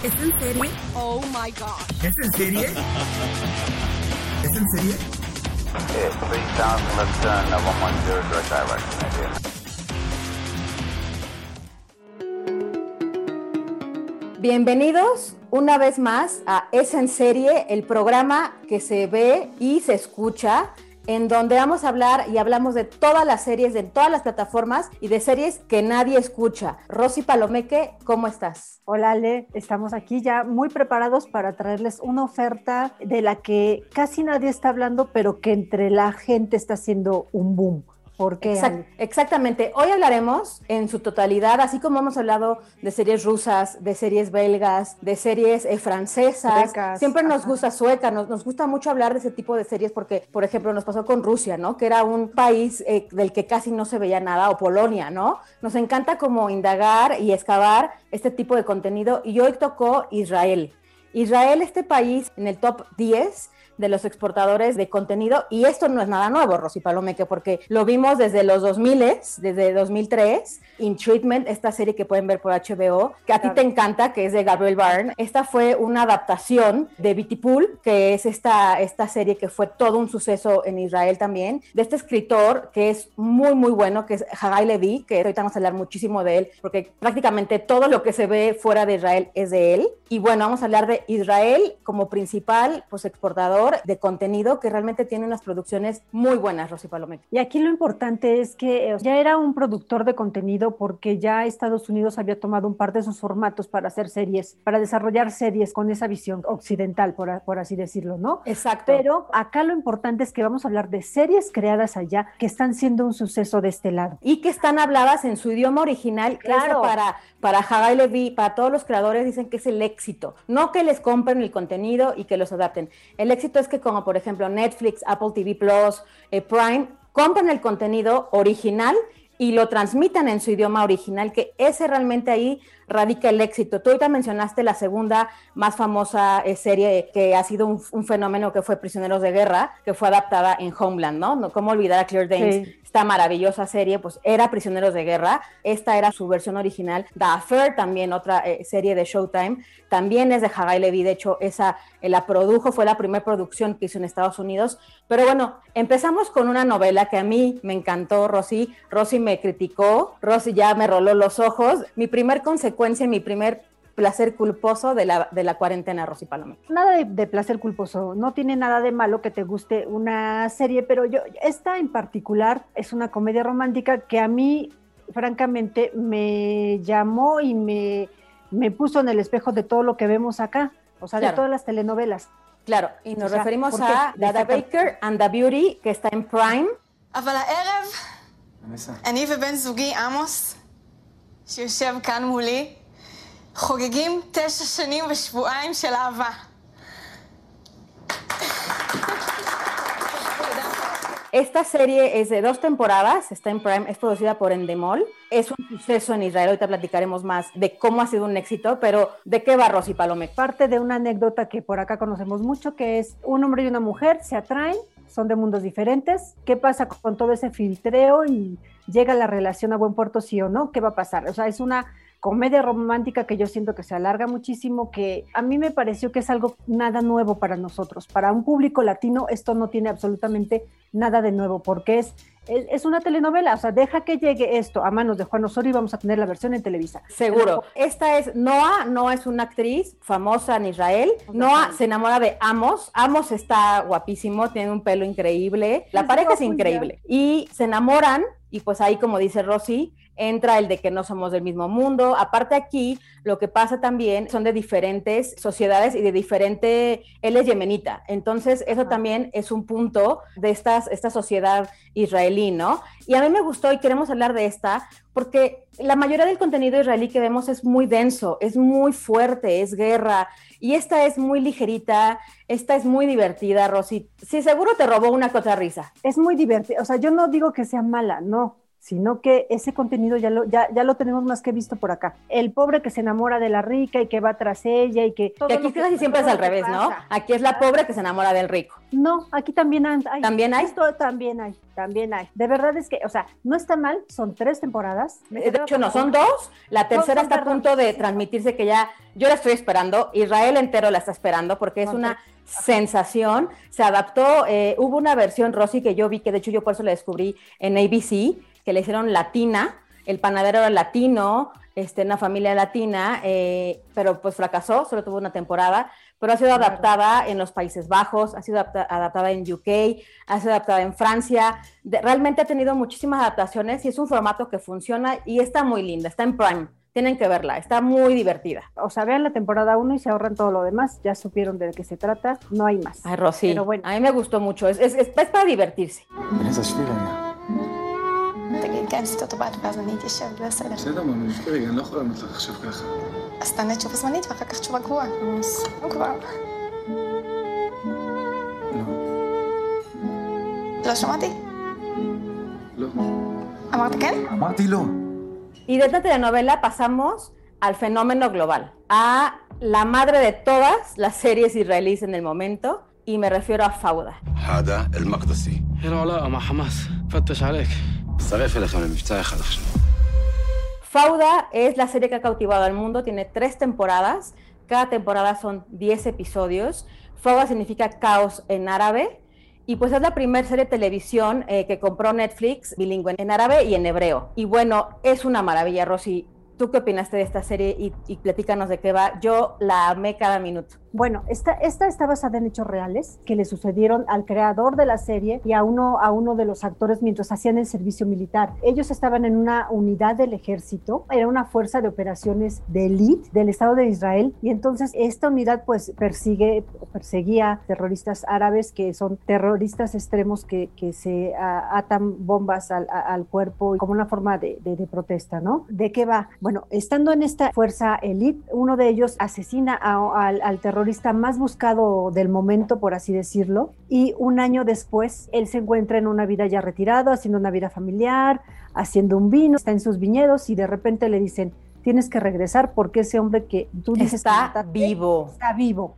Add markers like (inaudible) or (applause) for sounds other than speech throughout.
¿Es en serie? Oh my gosh. ¿Es en serie? ¿Es en serie? Okay, 3000 left turn, 110 direct direction, idea. Bienvenidos una vez más a Es en serie, el programa que se ve y se escucha, en donde vamos a hablar y hablamos de todas las series, de todas las plataformas y de series que nadie escucha. Rosy Palomeque, ¿cómo estás? Hola Ale, estamos aquí ya muy preparados para traerles una oferta de la que casi nadie está hablando, pero que entre la gente está haciendo un boom. ¿Por qué? Exact- exactamente. Hoy hablaremos en su totalidad, así como hemos hablado de series rusas, de series belgas, de series eh, francesas. Suecas, Siempre nos ajá. gusta sueca, nos, nos gusta mucho hablar de ese tipo de series porque, por ejemplo, nos pasó con Rusia, ¿no? Que era un país eh, del que casi no se veía nada, o Polonia, ¿no? Nos encanta como indagar y excavar este tipo de contenido y hoy tocó Israel. Israel, este país en el top 10 de los exportadores de contenido y esto no es nada nuevo, Rosy Palomeque, porque lo vimos desde los 2000, desde 2003, In Treatment, esta serie que pueden ver por HBO, que a ti Claro. te encanta, que es de Gabriel Byrne. Esta fue una adaptación de Beauty Pool, que es esta, esta serie que fue todo un suceso en Israel también, de este escritor que es muy, muy bueno, que es Hagai Levi, que ahorita vamos a hablar muchísimo de él, porque prácticamente todo lo que se ve fuera de Israel es de él. Y bueno, vamos a hablar de Israel como principal pues, exportador de contenido que realmente tiene unas producciones muy buenas, Rosy Palomeque. Y aquí lo importante es que eh, ya era un productor de contenido porque ya Estados Unidos había tomado un par de sus formatos para hacer series, para desarrollar series con esa visión occidental, por, a- por así decirlo, ¿no? Exacto. Pero acá lo importante es que vamos a hablar de series creadas allá que están siendo un suceso de este lado. y que están habladas en su idioma original. que Eso Claro. para, para Hagai Levi, para todos los creadores, dicen que es el éxito. No que les compren el contenido y que los adapten. El éxito es que, como por ejemplo Netflix, Apple TV Plus, eh, Prime, compran el contenido original y lo transmitan en su idioma original, que ese realmente ahí radica el éxito. Tú ahorita mencionaste la segunda más famosa eh, serie que ha sido un, un fenómeno que fue Prisioneros de Guerra, que fue adaptada en Homeland, ¿no? ¿Cómo olvidar a Claire Danes? Sí. esta maravillosa serie, pues era Prisioneros de Guerra. Esta era su versión original. The Affair, también otra eh, serie de Showtime, también es de Hagai Levi. De hecho, esa eh, la produjo, fue la primera producción que hizo en Estados Unidos. Pero bueno, empezamos con una novela que a mí me encantó, Rosy. Rosy me criticó, Rosy ya me roló los ojos. Mi primer consecuencia, mi primer placer culposo de la, de la cuarentena, Rosy Palomé. Nada de, de placer culposo, no tiene nada de malo que te guste una serie, pero yo, esta en particular es una comedia romántica que a mí, francamente, me llamó y me, me puso en el espejo de todo lo que vemos acá, o sea, Claro. de todas las telenovelas. Claro, y nos O sea, referimos a Destaca- Baker and the Beauty, que está en Prime. שיושב כאן מולי, חוגגים תשע שנים ושבועיים של אהבה. Esta serie es de dos temporadas, está en Prime, es producida por Endemol. Es un suceso en Israel, ahorita platicaremos más de cómo ha sido un éxito, pero ¿de qué va Rosy Palomé? Parte de una anécdota que por acá conocemos mucho, que es un hombre y una mujer se atraen, son de mundos diferentes. ¿Qué pasa con todo ese filtreo y llega la relación a buen puerto, sí o no? ¿Qué va a pasar? O sea, es una comedia romántica que yo siento que se alarga muchísimo, que a mí me pareció que es algo nada nuevo para nosotros. Para un público latino esto no tiene absolutamente nada de nuevo, porque es, es, una telenovela, o sea, deja que llegue esto a manos de Juan Osorio y vamos a tener la versión en Televisa. Seguro. Esta es Noah, Noah es una actriz famosa en Israel. Noah se enamora de Amos. Amos está guapísimo, tiene un pelo increíble. La pareja es increíble. Y se enamoran y pues ahí como dice Rosy, entra el de que no somos del mismo mundo. Aparte aquí, lo que pasa también son de diferentes sociedades y de diferente, él es yemenita, entonces eso también es un punto de estas, esta sociedad israelí, ¿no? Y a mí me gustó y queremos hablar de esta porque la mayoría del contenido israelí que vemos es muy denso, es muy fuerte, es guerra, y esta es muy ligerita, esta es muy divertida, Rosy. Sí, seguro te robó una cosa risa. Es muy divertida, o sea, yo no digo que sea mala, no, sino que ese contenido ya lo, ya, ya lo tenemos más que visto por acá. El pobre que se enamora de la rica y que va tras ella y que... y aquí casi siempre es al revés, ¿no? Aquí es la pobre que se enamora del rico. No, aquí también hay. ¿También hay? Esto también hay, también hay. De verdad es que, o sea, no está mal, son tres temporadas. De hecho, no, son dos. La tercera está a punto de transmitirse que ya, yo la estoy esperando, Israel entero la está esperando porque es una sensación. Se adaptó, eh, hubo una versión, Rosy, que yo vi, que de hecho yo por eso la descubrí en ABC, que le hicieron latina, el panadero era latino, este, una familia latina, eh, pero pues fracasó, solo tuvo una temporada, pero ha sido adaptada en los Países Bajos, ha sido adaptada en UK, ha sido adaptada en Francia, de, realmente ha tenido muchísimas adaptaciones y es un formato que funciona y está muy linda, está en Prime. Tienen que verla, está muy divertida. O sea, vean la temporada 1 y se ahorran todo lo demás. Ya supieron de qué se trata, no hay más. Ay, Rosy, pero bueno. a mí me gustó mucho. Es, es, es para divertirse. ¿Tienes تلاقي كان Y de esta telenovela pasamos al fenómeno global, a la madre de todas las series israelíes en el momento, y me refiero a Fauda. Fauda es la serie que ha cautivado al mundo, tiene tres temporadas, cada temporada son 10 episodios. Fauda significa caos en árabe y pues es la primera serie de televisión eh, que compró Netflix bilingüe en árabe y en hebreo. Y bueno, es una maravilla, Rosy. ¿Tú qué opinaste de esta serie y, y platícanos de qué va? Yo la amé cada minuto. Bueno, esta, esta está basada en hechos reales que le sucedieron al creador de la serie y a uno, a uno de los actores mientras hacían el servicio militar. Ellos estaban en una unidad del ejército, era una fuerza de operaciones de élite del Estado de Israel y entonces esta unidad pues persigue, perseguía terroristas árabes que son terroristas extremos que, que se atan bombas al, cuerpo como una forma de, de, protesta, ¿no? ¿De qué va? Bueno, estando en esta fuerza élite, uno de ellos asesina al terrorista terrorista más buscado del momento, por así decirlo, y un año después él se encuentra en una vida ya retirado, haciendo una vida familiar, haciendo un vino, está en sus viñedos y de repente le dicen, tienes que regresar porque ese hombre que tú dices está que vivo. Está vivo.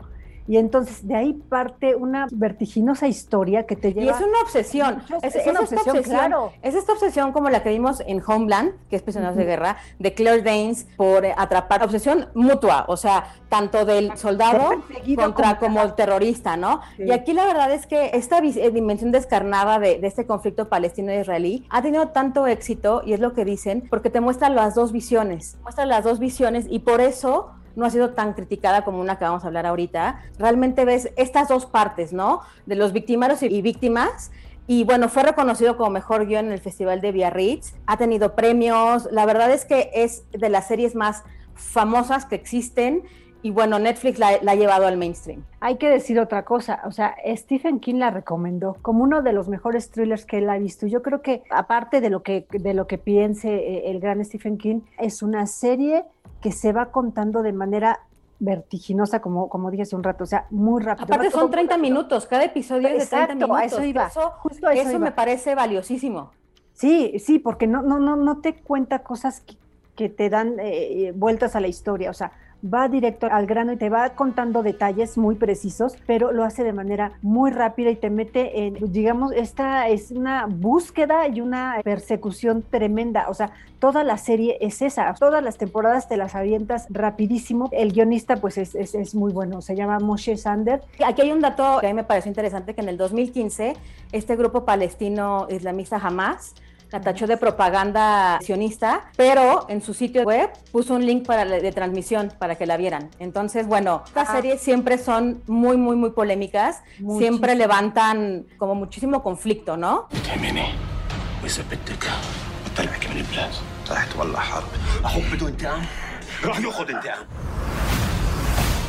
Y entonces de ahí parte una vertiginosa historia que te lleva. Y es una obsesión. Es, es, es una obsesión, obsesión, claro. Es esta obsesión como la que vimos en Homeland, que es Prisioneros uh -huh. de Guerra, de Claire Danes, por atrapar. Obsesión mutua, o sea, tanto del soldado contra como, como el terrorista, ¿no? Sí. Y aquí la verdad es que esta dimensión descarnada de, de este conflicto palestino-israelí ha tenido tanto éxito, y es lo que dicen, porque te muestra las dos visiones. Muestra las dos visiones, y por eso no ha sido tan criticada como una que vamos a hablar ahorita. Realmente ves estas dos partes, ¿no? De los victimarios y víctimas. Y bueno, fue reconocido como mejor guion en el Festival de Biarritz. Ha tenido premios. La verdad es que es de las series más famosas que existen. Y bueno, Netflix la, ha llevado al mainstream. Hay que decir otra cosa, o sea, Stephen King la recomendó como uno de los mejores thrillers que él ha visto. Yo creo que aparte de lo que, de lo que piense el gran Stephen King, es una serie que se va contando de manera vertiginosa, como, como dije hace un rato, o sea, muy rápido. Aparte son 30 minutos, cada episodio es de 30 minutos. A eso iba. Eso, Justo a eso, eso iba. me parece valiosísimo. Sí, sí, porque no, no, no, no te cuenta cosas que, que te dan eh, vueltas a la historia, o sea, va directo al grano y te va contando detalles muy precisos, pero lo hace de manera muy rápida y te mete en, digamos, esta es una búsqueda y una persecución tremenda. O sea, toda la serie es esa, todas las temporadas te las avientas rapidísimo. El guionista, pues, es, es, es muy bueno, se llama Moshe Sander. Aquí hay un dato que a mí me pareció interesante, que en el 2015 este grupo palestino islamista Hamas la tachó de propaganda sionista, pero en su sitio web puso un link para de transmisión para que la vieran. Entonces, bueno, estas series siempre son muy, muy, muy polémicas, muchísimo. siempre levantan como muchísimo conflicto, ¿no?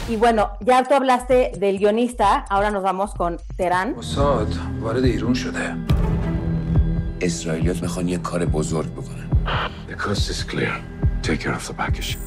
Y bueno, ya tú hablaste del guionista, ahora nos vamos con Terán. اسرائیلیات میخوان یه کار بزرگ بکنن The coast is clear. Take care of the package.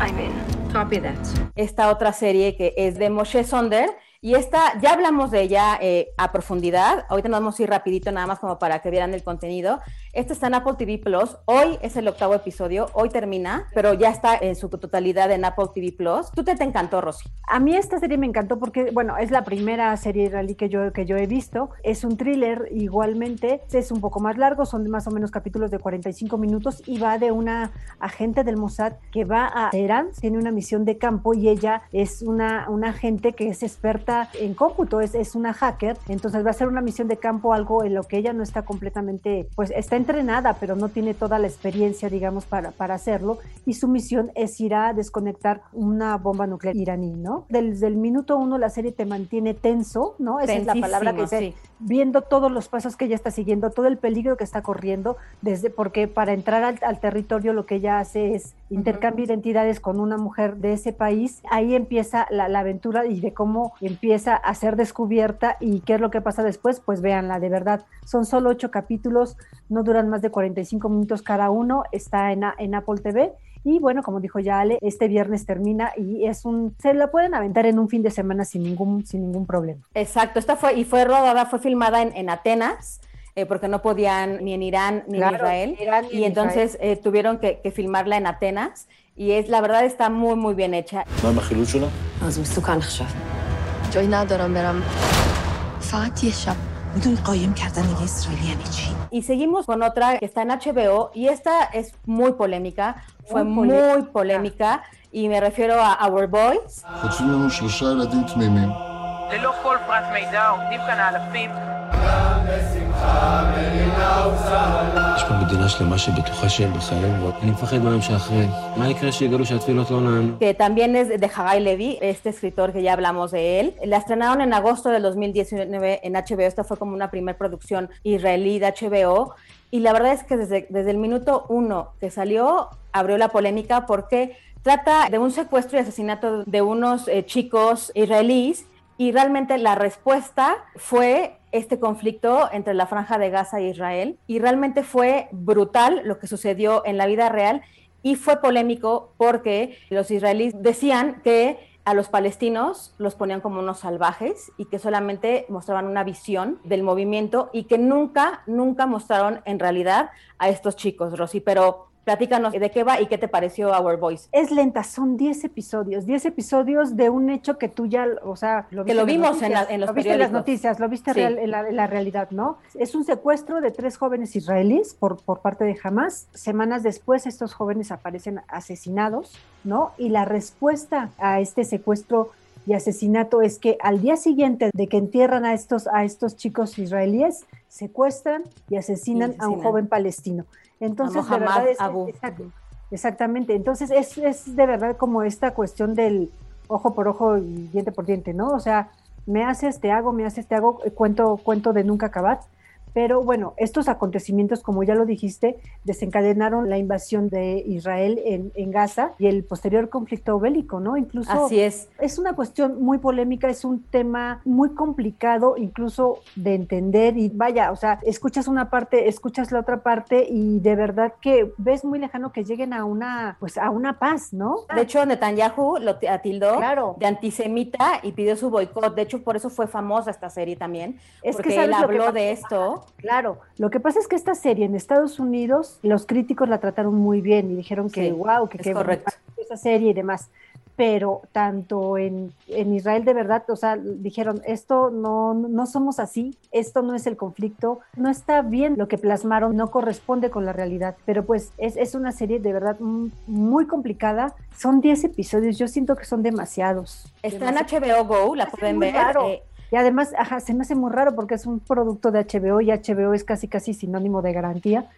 I'm in. Copy that. esta otra serie que es de Moshe Sonder. Y esta, ya hablamos de ella eh, a profundidad. Ahorita nos vamos a ir rapidito nada más como para que vieran el contenido. Esta está en Apple TV Plus. Hoy es el octavo episodio. Hoy termina, pero ya está en su totalidad en Apple TV Plus. ¿Tú te, te encantó, Rosy? A mí esta serie me encantó porque, bueno, es la primera serie israelí que yo, que yo he visto. Es un thriller igualmente. Es un poco más largo, son más o menos capítulos de 45 minutos y va de una agente del Mossad que va a Teherán, tiene una misión de campo y ella es una, una agente que es experta en cómputo, es, es una hacker. Entonces va a ser una misión de campo, algo en lo que ella no está completamente, pues está entrenada, pero no tiene toda la experiencia, digamos, para, para hacerlo. Y su misión es ir a desconectar una bomba nuclear iraní, ¿no? Desde el minuto uno la serie te mantiene tenso, ¿no? Esa es la palabra que dice, sí. Viendo todos los pasos que ella está siguiendo, todo el peligro que está corriendo, desde porque para entrar al, al territorio lo que ella hace es intercambio de identidades con una mujer de ese país. Ahí empieza la, la aventura y de cómo empieza a ser descubierta y qué es lo que pasa después, pues véanla, de verdad. Son solo ocho capítulos, no duran más de 45 minutos cada uno, está en, en Apple TV. Y bueno, como dijo ya Ale, este viernes termina y es un, se la pueden aventar en un fin de semana sin ningún, sin ningún problema. Exacto, esta fue, y fue rodada, fue filmada en, en Atenas. Eh, porque no podían ni en Irán ni Claro, en Israel. Irán y y en entonces eh, tuvieron que, que filmarla en Atenas. Y es, la verdad está muy, muy bien hecha. Y seguimos con otra que está en HBO y esta es muy polémica, fue muy, muy polémica. y me refiero a Our Boys. יש פה מדינה שלמה שבטוחה שהם בחיים, ואני מפחד מהיום שאחרי. מה יקרה שיגלו שהתפילות לא נענו? que también es de Hagai Levy, este escritor que ya hablamos de él. La estrenaron en agosto del 2019 en HBO, esta fue como una primer producción israelí de HBO, y la verdad es que desde, desde el minuto uno que salió, abrió la polémica porque trata de un secuestro y asesinato de unos eh, chicos israelíes, y realmente la respuesta fue este conflicto entre la franja de Gaza e Israel, y realmente fue brutal lo que sucedió en la vida real, y fue polémico porque los israelíes decían que a los palestinos los ponían como unos salvajes y que solamente mostraban una visión del movimiento y que nunca, nunca mostraron en realidad a estos chicos, Rosy. Pero platícanos de qué va y qué te pareció Our Voice. Es lenta, son 10 episodios, 10 episodios de un hecho que tú ya, o sea, lo Que lo vimos en noticias, la- en los lo viste en las noticias, lo viste Sí. real- en, la, en la realidad, ¿no? Es un secuestro de tres jóvenes israelíes por, por parte de Hamas. Semanas después estos jóvenes aparecen asesinados, ¿no? Y la respuesta a este secuestro y asesinato es que al día siguiente de que entierran a estos, a estos chicos israelíes, secuestran y asesinan, Y a un joven palestino. Entonces, de verdad es, Abu. Exactamente, entonces es, es de verdad como esta cuestión del ojo por ojo y diente por diente, ¿no? O sea, me haces, te hago, me haces, te hago, eh, cuento, cuento de nunca acabar. Pero bueno, estos acontecimientos, como ya lo dijiste, desencadenaron la invasión de Israel en, en Gaza y el posterior conflicto bélico, ¿no? Incluso Así es. es una cuestión muy polémica, es un tema muy complicado incluso de entender y vaya, o sea, escuchas una parte, escuchas la otra parte y de verdad que ves muy lejano que lleguen a una, pues a una paz, ¿no? De hecho, Netanyahu lo t- tildó Claro. de antisemita y pidió su boicot. De hecho, por eso fue famosa esta serie también, Es que porque ¿sabes él que habló de esto. Claro, lo que pasa es que esta serie en Estados Unidos, los críticos la trataron muy bien y dijeron que, Sí, wow, que es qué correcto. esa serie y demás. Pero tanto en, en Israel de verdad, o sea, dijeron, esto no, no somos así, esto no es el conflicto, no está bien lo que plasmaron, no corresponde con la realidad. Pero pues es, es una serie de verdad muy complicada. Son 10 episodios, yo siento que son demasiados. Está en. HBO Go, la pueden ver. eh, Y además, se me hace muy raro porque es un producto de HBO y HBO es casi casi sinónimo de garantía.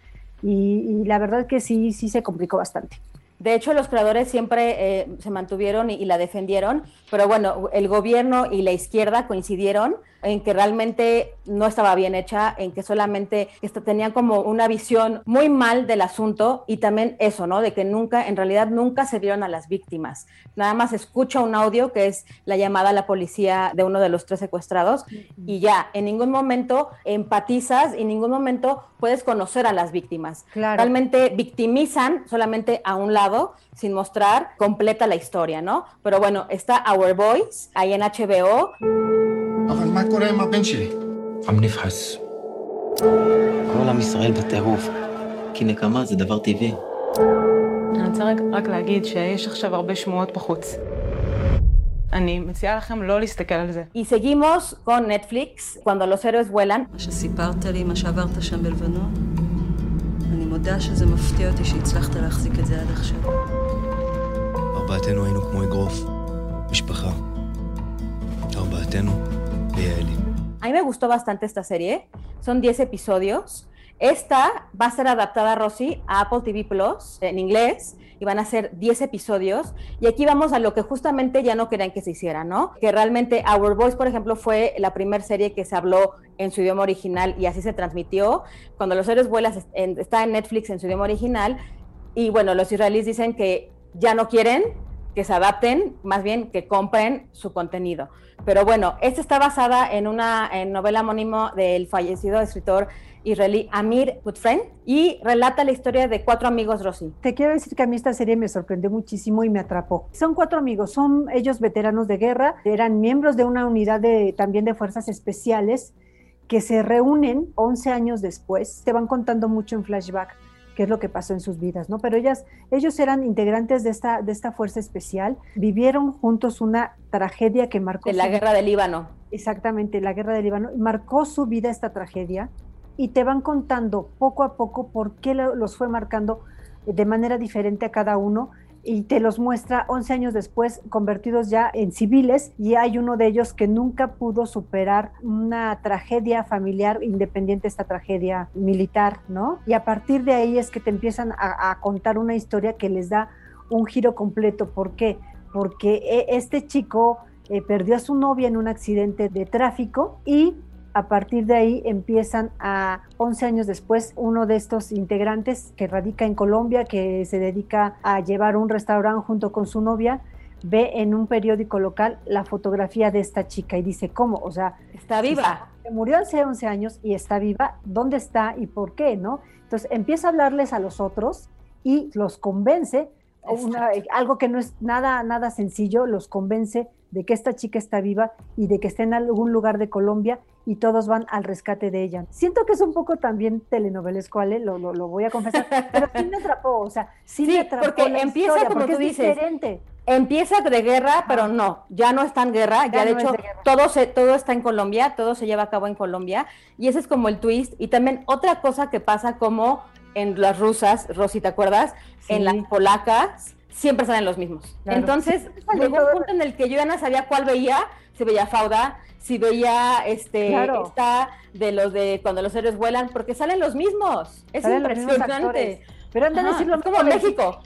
Y, y la verdad que sí, sí se complicó bastante. De hecho, los creadores siempre eh, se mantuvieron y, y, la defendieron, pero bueno, el gobierno y la izquierda coincidieron en que realmente no estaba bien hecha, en que solamente tenían como una visión muy mal del asunto y también eso, ¿no? De que nunca, en realidad nunca se vieron a las víctimas. Nada más escucha un audio que es la llamada a la policía de uno de los tres secuestrados y ya, en ningún momento empatizas y en ningún momento puedes conocer a las víctimas. Realmente victimizan solamente a un lado sin mostrar completa la historia, ¿no? Pero bueno, está Our Boys ahí en HBO. אבל מה קורה עם הבן שלי? עם נבחס. כל עם ישראל בטירוף, כי נקמה זה דבר טבעי. אני רוצה רק, רק להגיד שיש עכשיו הרבה שמועות בחוץ. אני מציעה לכם לא להסתכל על זה. Y seguimos con Netflix, cuando los héroes vuelan. מה שסיפרת לי, מה שעברת שם בלבנון, אני מודה שזה מפתיע אותי שהצלחת להחזיק את זה עד עכשיו. ארבעתנו היינו כמו אגרוף, משפחה. ארבעתנו A mí me gustó bastante esta serie. Son 10 episodios. Esta va a ser adaptada, Rosy, a Apple TV Plus en inglés y van a ser 10 episodios. Y aquí vamos a lo que justamente ya no querían que se hiciera, ¿no? Que realmente Our Voice, por ejemplo, fue la primera serie que se habló en su idioma original y así se transmitió. Cuando los seres vuelas está en Netflix en su idioma original. Y bueno, los israelíes dicen que ya no quieren que se adapten, más bien que compren su contenido. Pero bueno, esta está basada en una novela homónimo del fallecido escritor israelí Amir Gutfriend y relata la historia de cuatro amigos Rosy. Te quiero decir que a mí esta serie me sorprendió muchísimo y me atrapó. Son cuatro amigos, son ellos veteranos de guerra, eran miembros de una unidad de, también de fuerzas especiales que se reúnen 11 años después, te van contando mucho en flashback qué es lo que pasó en sus vidas, ¿no? Pero ellas, ellos eran integrantes de esta, de esta fuerza especial, vivieron juntos una tragedia que marcó... De la guerra del Líbano. Exactamente, la guerra del Líbano. Marcó su vida esta tragedia y te van contando poco a poco por qué los fue marcando de manera diferente a cada uno y te los muestra 11 años después convertidos ya en civiles y hay uno de ellos que nunca pudo superar una tragedia familiar independiente esta tragedia militar, ¿no? Y a partir de ahí es que te empiezan a, contar una historia que les da un giro completo. ¿Por qué? Porque e, este chico eh, perdió a su novia en un accidente de tráfico y a partir de ahí empiezan a 11 años después uno de estos integrantes que radica en Colombia, que se dedica a llevar un restaurante junto con su novia, ve en un periódico local la fotografía de esta chica y dice, ¿cómo? O sea, está viva. Se murió hace 11 años y está viva, ¿dónde está y por qué? ¿no? Entonces empieza a hablarles a los otros y los convence, algo que no es nada, nada sencillo, los convence de que esta chica está viva y de que está en algún lugar de Colombia y todos van al rescate de ella. Siento que es un poco también telenovelesco, ¿vale? Lo, lo, lo voy a confesar, pero sí me atrapó, o sea, sí, me atrapó porque empieza como tú dices, diferente. Empieza de guerra, pero no, ya no está en guerra, ya, de hecho todo, se, todo está en Colombia, todo se lleva a cabo en Colombia y ese es como el twist. Y también otra cosa que pasa como en las rusas, Rosy, ¿te acuerdas? En las polacas, siempre salen los mismos. Entonces, llegó un punto en el que yo ya no sabía cuál veía, si veía Fauda, si veía este esta de los de cuando los héroes vuelan, porque salen los mismos. Es impresionante. Pero antes de decirlo, es como México.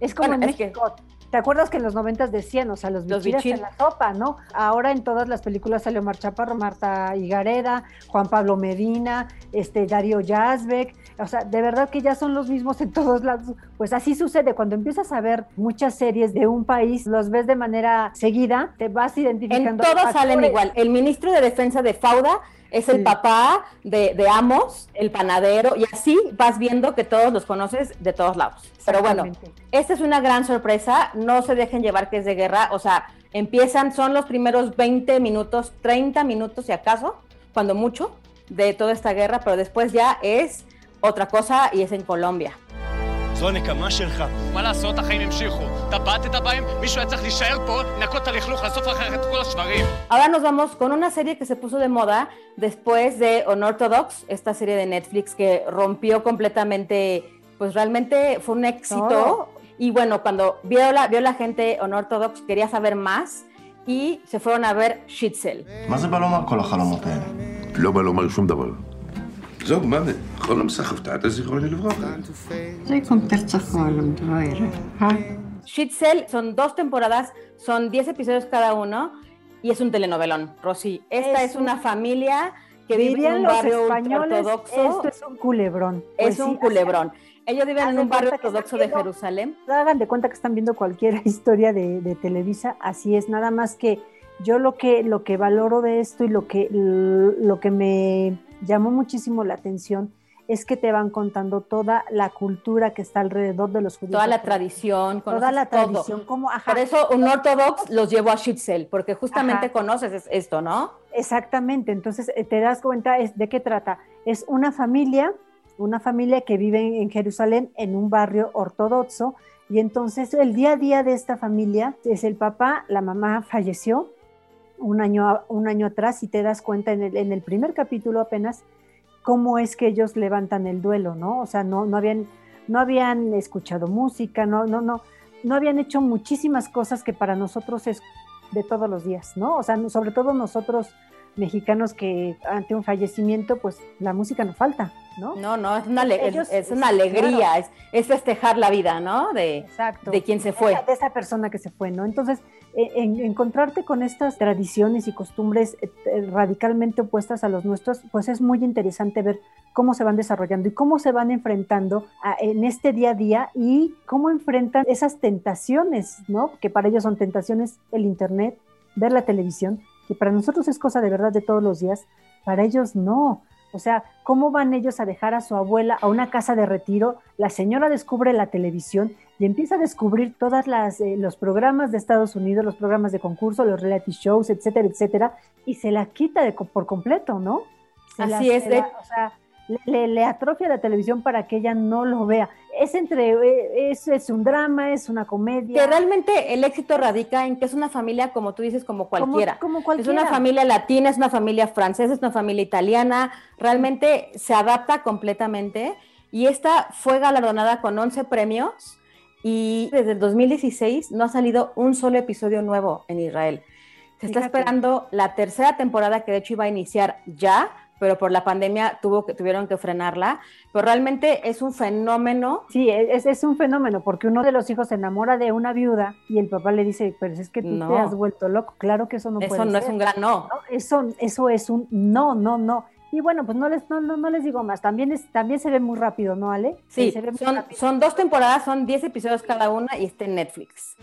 Es como México. ¿Te acuerdas que en los noventas decían, o sea, los, los en la sopa, ¿no? Ahora en todas las películas salió Mar Chaparro, Marta Higareda, Juan Pablo Medina, este Darío Yazbek, o sea, de verdad que ya son los mismos en todos lados. Pues así sucede, cuando empiezas a ver muchas series de un país, los ves de manera seguida, te vas identificando. En todos salen igual. El ministro de Defensa de Fauda es el papá de, de, Amos, el panadero, y así vas viendo que todos los conoces de todos lados. Pero bueno, esta es una gran sorpresa, no se dejen llevar que es de guerra, o sea, empiezan, son los primeros 20 minutos, 30 minutos si acaso, cuando mucho, de toda esta guerra, pero después ya es otra cosa y es en Colombia. זו הנקמה שלך. מה לעשות, החיים המשיכו. אתה בעטת בהם, מישהו היה צריך להישאר פה, לנקות את הלכלוך, לאסוף אחר את כל השברים. Ahora nos vamos con una serie que se puso de moda después de Unorthodox, esta serie de Netflix que rompió completamente, pues realmente fue un éxito. Y bueno, cuando vio la, vio la gente Unorthodox, quería saber más y se fueron a ver Shitzel. מה זה בא לומר כל החלומות האלה? לא בא לומר שום דבר. זהו, מה זה? חולם סחבתת זיכרוני לברכה. זה קונטרצה חולם דבוירה. Shitzel son dos temporadas, son 10 episodios cada uno y es un telenovelón, Rosy. Esta es, una familia que vive en un barrio ortodoxo. Esto es un culebrón. Es un culebrón. Ellos viven en un barrio ortodoxo de Jerusalén. Hagan de cuenta que están viendo cualquier (laughs) historia de, de, Televisa, así es, nada más que yo lo que, lo que valoro de esto y lo que, lo que me llamó muchísimo la atención es que te van contando toda la cultura que está alrededor de los judíos. Toda la tradición. Toda la tradición. Como, Por eso un ortodox los llevo a Shitzel, porque justamente conoces esto, ¿no? Exactamente, entonces eh, te das cuenta es, de qué trata. Es una familia, una familia que vive en Jerusalén en un barrio ortodoxo, y entonces el día a día de esta familia es el papá, la mamá falleció un año, un año atrás y te das cuenta en el, en el primer capítulo apenas cómo es que ellos levantan el duelo, ¿no? O sea, no, no, habían, no habían escuchado música, no, no, no, no habían hecho muchísimas cosas que para nosotros es de todos los días, ¿no? O sea, sobre todo nosotros mexicanos que ante un fallecimiento, pues la música no falta, ¿no? No, no, es una, es, una alegría, es, es, festejar la vida, ¿no? De, Exacto. de quien se fue. De esa persona que se fue, ¿no? Entonces, en, encontrarte con estas tradiciones y costumbres eh, eh, radicalmente opuestas a los nuestros, pues es muy interesante ver cómo se van desarrollando y cómo se van enfrentando en este día a día y cómo enfrentan esas tentaciones, ¿no? Que para ellos son tentaciones el Internet, ver la televisión, que para nosotros es cosa de verdad de todos los días, para ellos no. O sea, ¿cómo van ellos a dejar a su abuela a una casa de retiro? La señora descubre la televisión y empieza a descubrir todos eh, los programas de Estados Unidos, los programas de concurso, los reality shows, etcétera, etcétera, y se la quita de, por completo, ¿no? Así es. o sea, le, le, atrofia la televisión para que ella no lo vea. Es entre, eh, es, es, un drama, es una comedia. Que realmente el éxito radica en que es una familia, como tú dices, como cualquiera. Como, cualquiera. Es una familia latina, es una familia francesa, es una familia italiana, realmente se adapta completamente. Y esta fue galardonada con 11 premios y desde el 2016 no ha salido un solo episodio nuevo en Israel. Se está esperando la tercera temporada que de hecho iba a iniciar ya, pero por la pandemia tuvo que, tuvieron que frenarla. Pero realmente es un fenómeno. Sí, es, es un fenómeno, porque uno de los hijos se enamora de una viuda y el papá le dice, pero es que tú te has vuelto loco. Claro que eso no eso puede no es un gran no. no. Eso, eso es un no, no, no. Y bueno, pues no les, no, no, les digo más. También, es, también se ve muy rápido, ¿no, Ale? Sí, son, son, dos temporadas, son 10 episodios cada una y está en Netflix.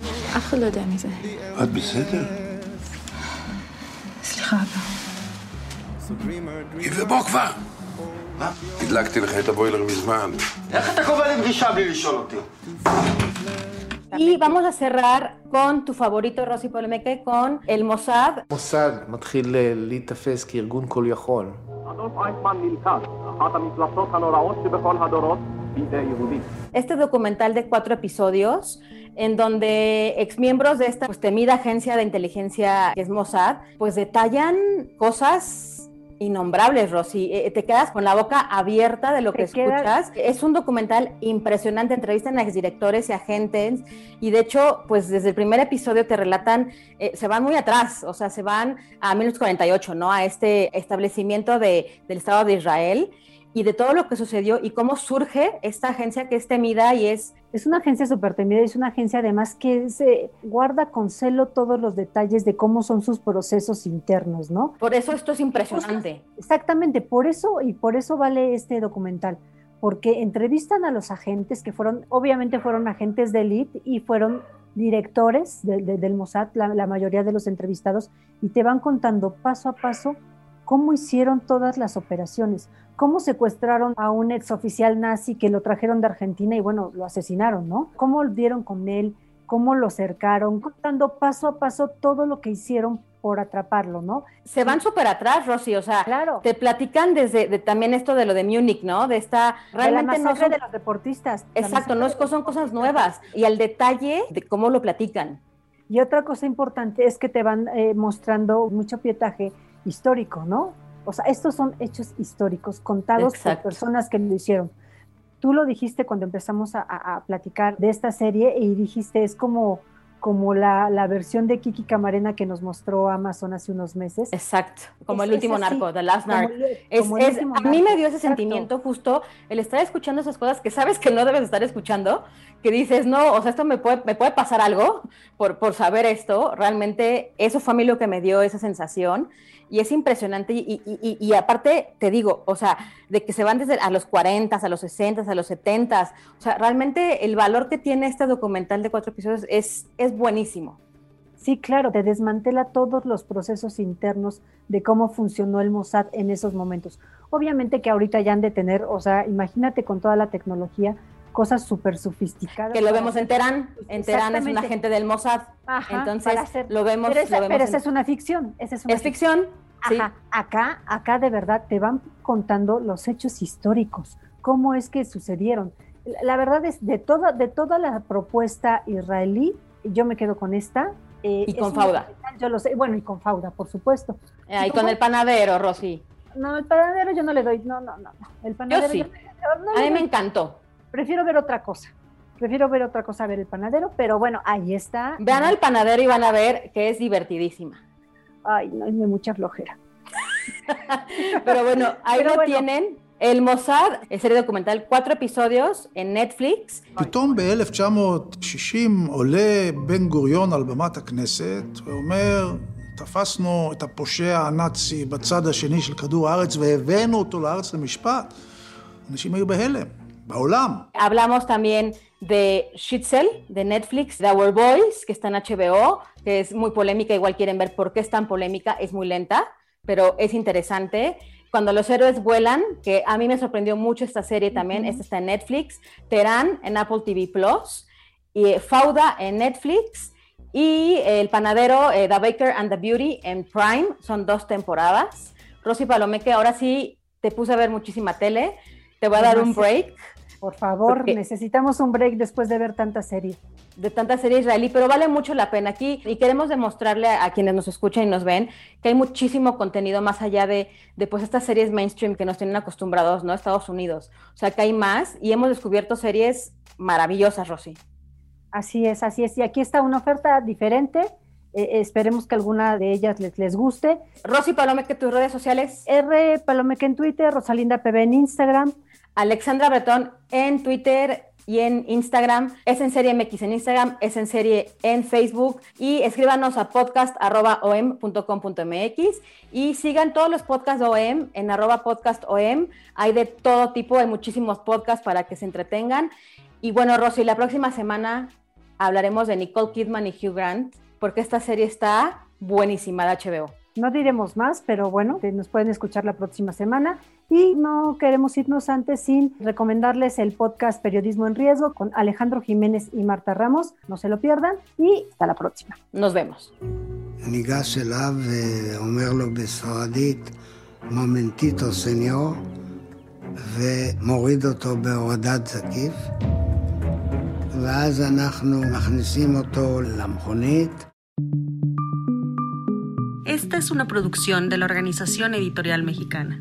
ובוא כבר! מה? הדלקתי לך את הבוילר מזמן. איך אתה קובע לי פגישה בלי לשאול אותי? Y vamos a cerrar con tu favorito, Rosy Polemeque, con el Mossad. מוסד מתחיל להיתפס כארגון כל יכול. אדולף אייכמן נלכד, אחת המפלצות הנוראות שבכל הדורות, בידי יהודים. Este documental de cuatro episodios en donde exmiembros de esta pues, temida agencia de inteligencia que es Mossad, pues detallan cosas innombrables, Rosy. Eh, te quedas con la boca abierta de lo que escuchas. Es un documental impresionante, entrevistan a exdirectores y agentes y de hecho, pues desde el primer episodio te relatan, eh, se van muy atrás, o sea, se van a 1948, ¿no? A este establecimiento de, del Estado de Israel y de todo lo que sucedió y cómo surge esta agencia que es temida y es... Es una agencia súper temida, es una agencia además que se guarda con celo todos los detalles de cómo son sus procesos internos, ¿no? Por eso esto es impresionante. Exactamente, por eso y por eso vale este documental, porque entrevistan a los agentes que fueron, obviamente fueron agentes de élite y fueron directores del Mossad, la mayoría de los entrevistados, y te van contando paso a paso cómo hicieron todas las operaciones, cómo secuestraron a un exoficial nazi que lo trajeron de Argentina y bueno, lo asesinaron, ¿no? Cómo dieron con él, cómo lo cercaron, contando paso a paso todo lo que hicieron por atraparlo, ¿no? Se van súper atrás, Rosy, o sea, claro. te platican desde también esto de lo de Múnich, ¿no? De esta realmente de la no son, de los deportistas. Exacto, no es, son cosas nuevas y al detalle de cómo lo platican. Y otra cosa importante es que te van eh, mostrando mucho pietaje histórico, ¿no? O sea, estos son hechos históricos contados por personas que lo hicieron. Tú lo dijiste cuando empezamos a, platicar de esta serie y dijiste, es como, como la, la, versión de Kiki Camarena que nos mostró Amazon hace unos meses. Exacto, como el último narco, The Last Narco. a mí me dio ese sentimiento justo el estar escuchando esas cosas que sabes que no debes estar escuchando, que dices, no, o sea, esto me puede, me puede pasar algo por, por saber esto. Realmente eso fue a mí lo que me dio esa sensación y es impresionante y, y, aparte te digo, o sea, de que se van desde a los 40, a los 60, a los 70, o sea, realmente el valor que tiene este documental de cuatro episodios es, es buenísimo. Sí, claro, te desmantela todos los procesos internos de cómo funcionó el Mossad en esos momentos. Obviamente que ahorita ya han de tener, o sea, imagínate con toda la tecnología, cosas súper sofisticadas. Que lo vemos en Teherán. En Teherán es un agente del Mossad. Entonces lo vemos. Pero, esa, lo vemos esa es una ficción. Esa es, una es ficción. Ajá. Acá, acá de verdad te van contando los hechos históricos, cómo es que sucedieron. La verdad es de toda, de toda la propuesta israelí, yo me quedo con esta. Eh, y con Fauda. Yo lo sé, bueno, y con Fauda, por supuesto. Eh, y, con el panadero, Rosy. No, el panadero yo no le doy, no, no, no. El panadero yo sí. a mí me encantó Prefiero ver otra cosa. Prefiero ver otra cosa, ver el panadero, pero bueno, ahí está. Vean al panadero y van a ver que es divertidísima. Ay, no, es mucha flojera. (laughs) pero bueno, ahí lo tienen. El Mossad, serie documental, cuatro episodios en Netflix. פתאום ב-1960 עולה בן גוריון על במת הכנסת ואומר, תפסנו את הפושע הנאצי בצד השני של כדור הארץ והבאנו אותו לארץ למשפט. אנשים היו בהלם. Hablamos también de Schitzel, de Netflix, de Our Boys, que está en HBO, que es muy polémica, igual quieren ver por qué es tan polémica, es muy lenta, pero es interesante. Cuando los héroes vuelan, que a mí me sorprendió mucho esta serie también, esta está en Netflix, Terán en Apple TV Plus, y Fauda en Netflix, y El Panadero, eh, The Baker and the Beauty en Prime, son dos temporadas. Rosy Palomeque, ahora sí te puse a ver muchísima tele, te voy a dar un break por favor, necesitamos un break después de ver tanta serie. De tanta serie israelí, pero vale mucho la pena aquí y queremos demostrarle a, quienes nos escuchan y nos ven que hay muchísimo contenido más allá de, de pues estas series mainstream que nos tienen acostumbrados, ¿no? Estados Unidos. O sea, que hay más y hemos descubierto series maravillosas, Rosy. Así es, así es. Y aquí está una oferta diferente. Eh, esperemos que alguna de ellas les, les guste. Rosy Palomeque, tus redes sociales. R Palomeque en Twitter, Rosalinda PB en Instagram. Alexandra Bretón en Twitter y en Instagram. Es en serie MX en Instagram, es en serie en Facebook y escríbanos a podcast.om.com.mx y sigan todos los podcasts OM en arroba podcastom. Hay de todo tipo, hay muchísimos podcasts para que se entretengan. Y bueno, Rosy, la próxima semana hablaremos de Nicole Kidman y Hugh Grant porque esta serie está buenísima de HBO. No diremos más, pero bueno, nos pueden escuchar la próxima semana. Y no queremos irnos antes sin recomendarles el podcast Periodismo en Riesgo con Alejandro Jiménez y Marta Ramos. No se lo pierdan y hasta la próxima. Nos vemos. momentito señor, ומוריד אותו בהורדת זקיף, ואז אנחנו מכניסים אותו למכונית. Esta es una producción de la Organización Editorial Mexicana.